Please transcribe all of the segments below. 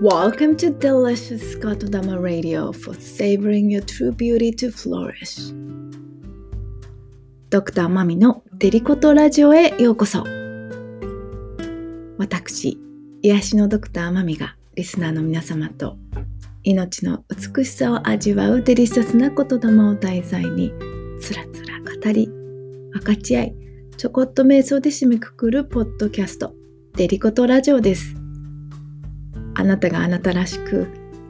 Welcome to Delicious Scotodama Radio for savoring your true beauty to flourish. ドクターマミのデリコトラジオへようこそ。私、癒しのドクターマミがリスナーの皆様と命の美しさを味わうデリシャスな言霊を題材につらつら語り分かち合いちょこっと瞑想で締めくくるポッドキャストデリコトラジオですあなたがあなたらしく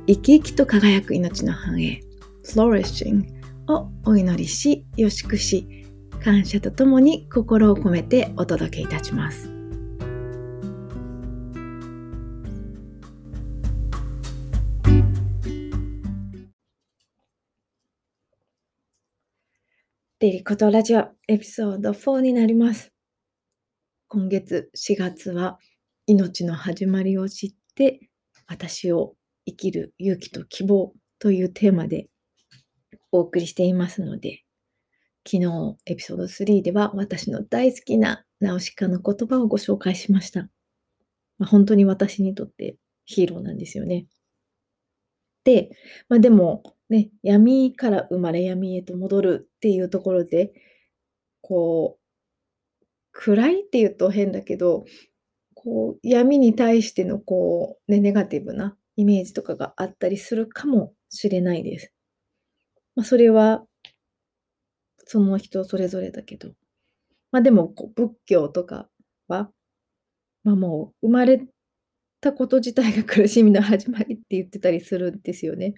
生き生きと輝く命の繁栄 Flourishing をお祈りしよしくし感謝とともに心を込めてお届けいたしますデリコトラジオエピソード4になります。今月4月は命の始まりを知って私を生きる勇気と希望というテーマでお送りしていますので昨日エピソード3では私の大好きなナウシカの言葉をご紹介しました。まあ、本当に私にとってヒーローなんですよね。で、まあ、でもね、闇から生まれ闇へと戻るっていうところで、こう、暗いっていうと変だけど、こう、闇に対してのこう、ね、ネガティブなイメージとかがあったりするかもしれないです。まあ、それは、その人それぞれだけど。まあでも、こう仏教とかは、まあもう生まれたこと自体が苦しみの始まりって言ってたりするんですよね。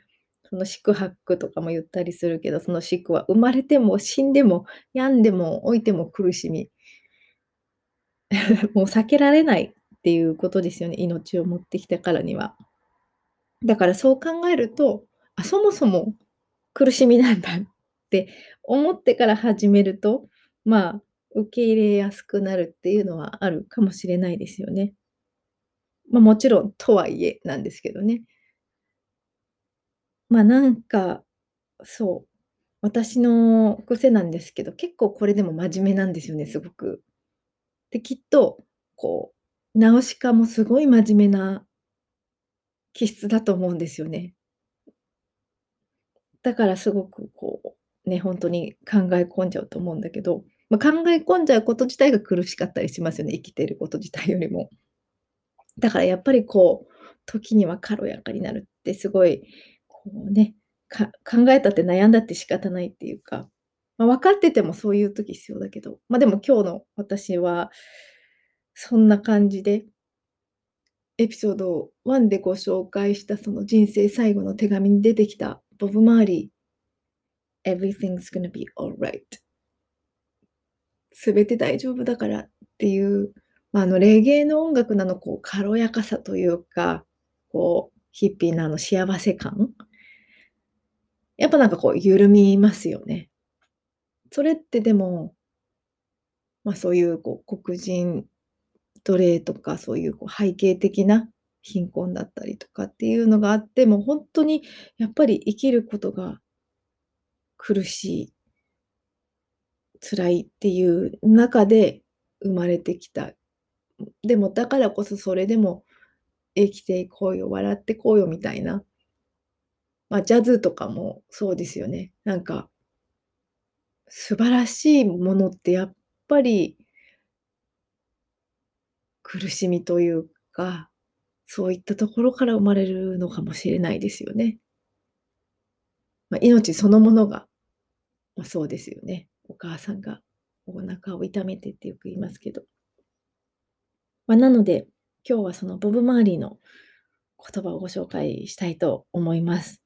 その四苦八苦とかも言ったりするけど、その四苦は生まれても死んでも病んでも老いても苦しみ。もう避けられないっていうことですよね。命を持ってきたからには。だからそう考えると、あ、そもそも苦しみなんだって思ってから始めると、まあ、受け入れやすくなるっていうのはあるかもしれないですよね。まあもちろんとはいえなんですけどね。ま、なんか、そう、私の癖なんですけど、結構これでも真面目なんですよね、すごく。で、きっと、こう、ナウシカもすごい真面目な気質だと思うんですよね。だからすごくこう、ね、ほんとに考え込んじゃうと思うんだけど、ま、考え込んじゃうこと自体が苦しかったりしますよね、生きていること自体よりも。だからやっぱりこう、時には軽やかになるってすごいこうね、考えたって悩んだって仕方ないっていうか、まあ、分かっててもそういう時必要だけど、まあ、でも今日の私はそんな感じで、エピソード1でご紹介したその人生最後の手紙に出てきたボブ・マーリー、Everything's gonna be alright。すべて大丈夫だからっていう、まあ、あの、レゲエの音楽なのこう軽やかさというか、こう、ヒッピーなの幸せ感やっぱなんかこう緩みますよね。それってでも、まあ、そういうこう黒人奴隷とかそういうこう背景的な貧困だったりとかっていうのがあって、もうほんとにやっぱり生きることが苦しい辛いっていう中で生まれてきた。でもだからこそそれでも生きていこうよ、笑ってこうよみたいな。まあ、ジャズとかもそうですよね。なんか、素晴らしいものってやっぱり苦しみというか、そういったところから生まれるのかもしれないですよね。まあ、命そのものが、まあ、そうですよね。お母さんがお腹を痛めてってよく言いますけど。まあ、なので、今日はそのボブ・マーリーの言葉をご紹介したいと思います。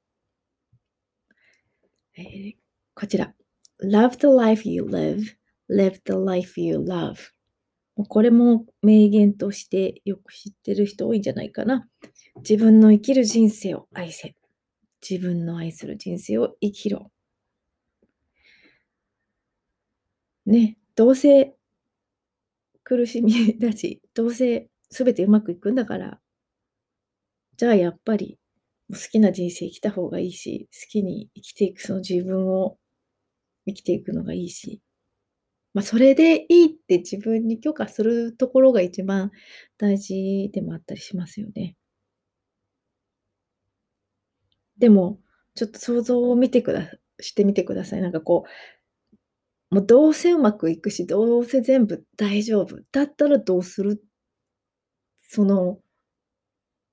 えー、こちら。Love the life you live, live the life you love. これも名言としてよく知ってる人多いんじゃないかな。自分の生きる人生を愛せ。自分の愛する人生を生きろ。ね、どうせ苦しみだし、どうせ全てうまくいくんだから、じゃあやっぱり好きな人生生きた方がいいし、好きに生きていくその自分を生きていくのがいいし、まあ、それでいいって自分に許可するところが一番大事でもあったりしますよね。でも、ちょっと想像を見てくだしてみてください。なんかこう、もうどうせうまくいくし、どうせ全部大丈夫。だったらどうする？その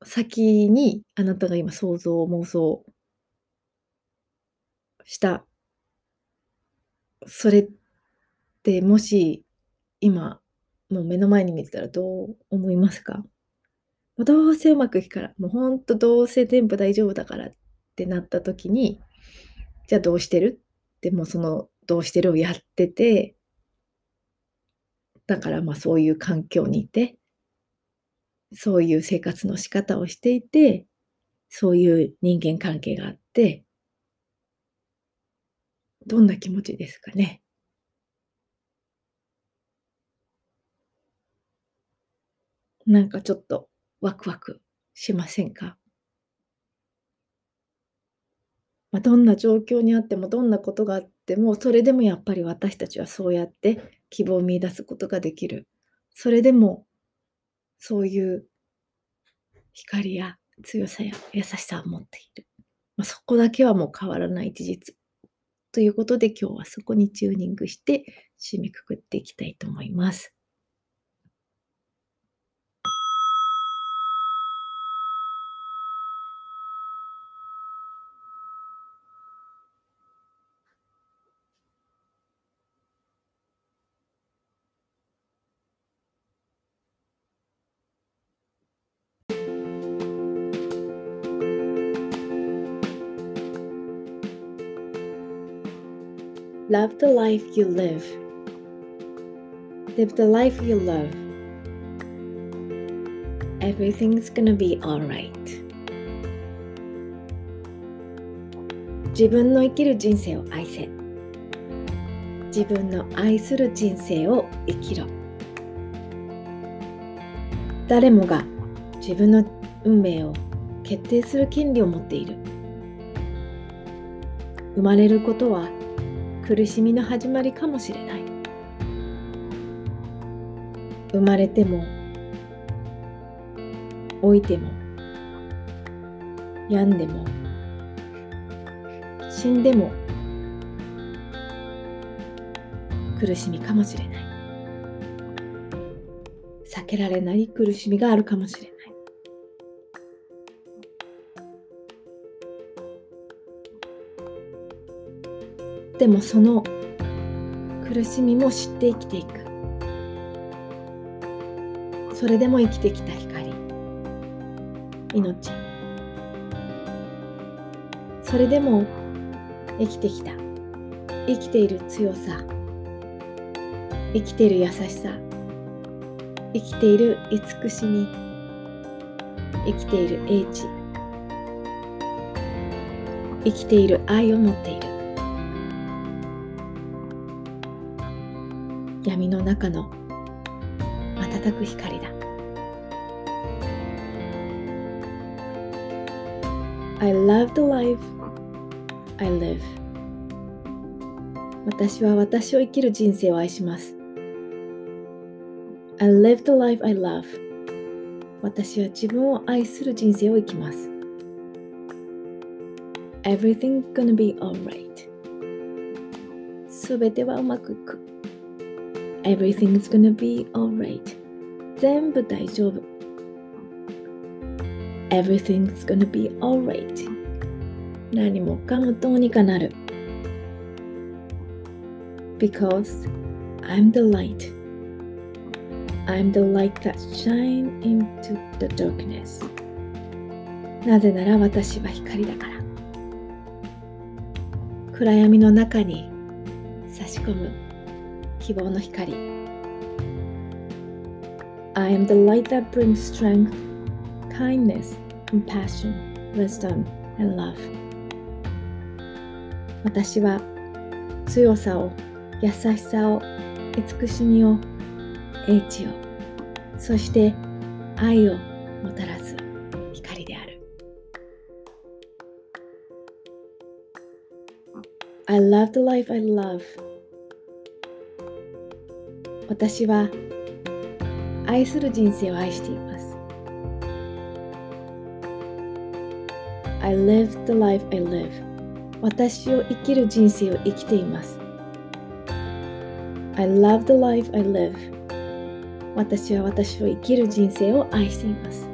先に、あなたが今想像、妄想したそれってってもし、今、もう目の前に見てたらどう思いますか？もうどうせうまくいくから、もうほんとどうせ全部大丈夫だからってなった時に、じゃあどうしてる？ってもうそのどうしてるをやっててだからまあ、そういう環境にいてそういう生活の仕方をしていて、そういう人間関係があってどんな気持ちですかね？なんかちょっとワクワクしませんか？ま、どんな状況にあっても、どんなことがあっても、それでもやっぱり私たちはそうやって希望を見出すことができる。それでも、そういう光や強さや優しさを持っている。ま、そこだけはもう変わらない事実。ということで、今日はそこにチューニングして締めくくっていきたいと思います。Love the life you live. Live the life you love. Everything's gonna be alright. 自分の生きる人生を愛せ。自分の愛する人生を生きろ。誰もが自分の運命を決定する権利を持っている。生まれることは苦しみの始まりかもしれない。生まれても老いても病んでも死んでも苦しみかもしれない。避けられない苦しみがあるかもしれない。でもその苦しみも知って生きていく。それでも生きてきた光。命。それでも生きてきた。生きている強さ。生きている優しさ。生きている慈しみ。生きている英知。生きている愛を持っている。闇の中の瞬く光だ I love the life I live 私は私を生きる人生を愛します I live the life I love 私は自分を愛する人生を生きます Everything gonna be alright すべてはうまくいく Everything's gonna be alright. 全部大丈夫。Everything's gonna be alright. 何もかもどうにかなる。Because I'm the light. I'm the light that shine into the darkness. なぜなら私は光だから。暗闇の中に差し込む希望の光 I am the light that brings strength, kindness, compassion, wisdom, and love 私は強さを優しさを慈しみを英知をそして愛をもたらす光である I love the life I love 私は愛する人生を愛しています。I live the life I live 私を生きる人生を生きています I love the life I live 私は私を生きる人生を愛しています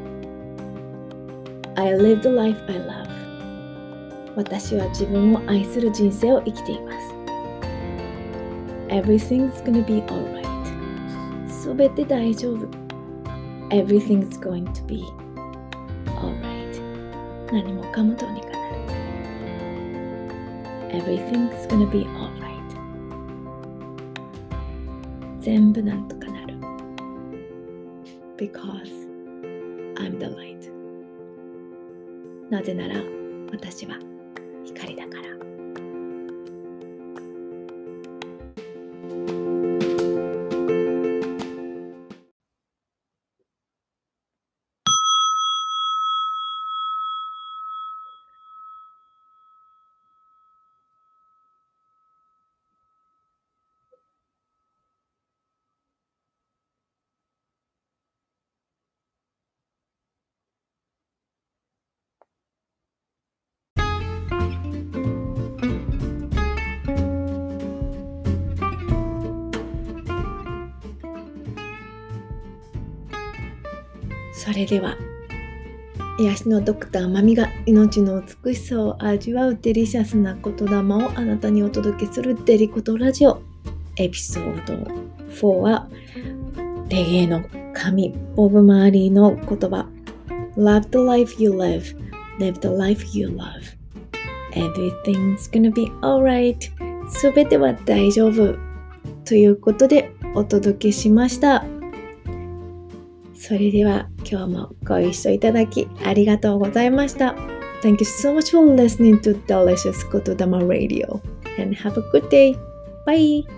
I live the life I love 私は自分を愛する人生を生きています Everything's gonna be alright すべて大丈夫 Everything's going to be alright 何もかもどうにかなる Everything's gonna be alright 全部なんとかなる Because I'm the light なぜなら私は光だからそれでは癒しのドクターまみが命の美しさを味わうデリシャスな言霊をあなたにお届けするデリコトラジオ。エピソード4はレゲエの神ボブ・マーリーの言葉。Love the life you live live the life you love. Everything's gonna be alright. すべては大丈夫。ということでお届けしました。それでは今日もご一緒いただきありがとうございました。Thank you so much for listening to Delicious Kotodama Radio and have a good day. Bye!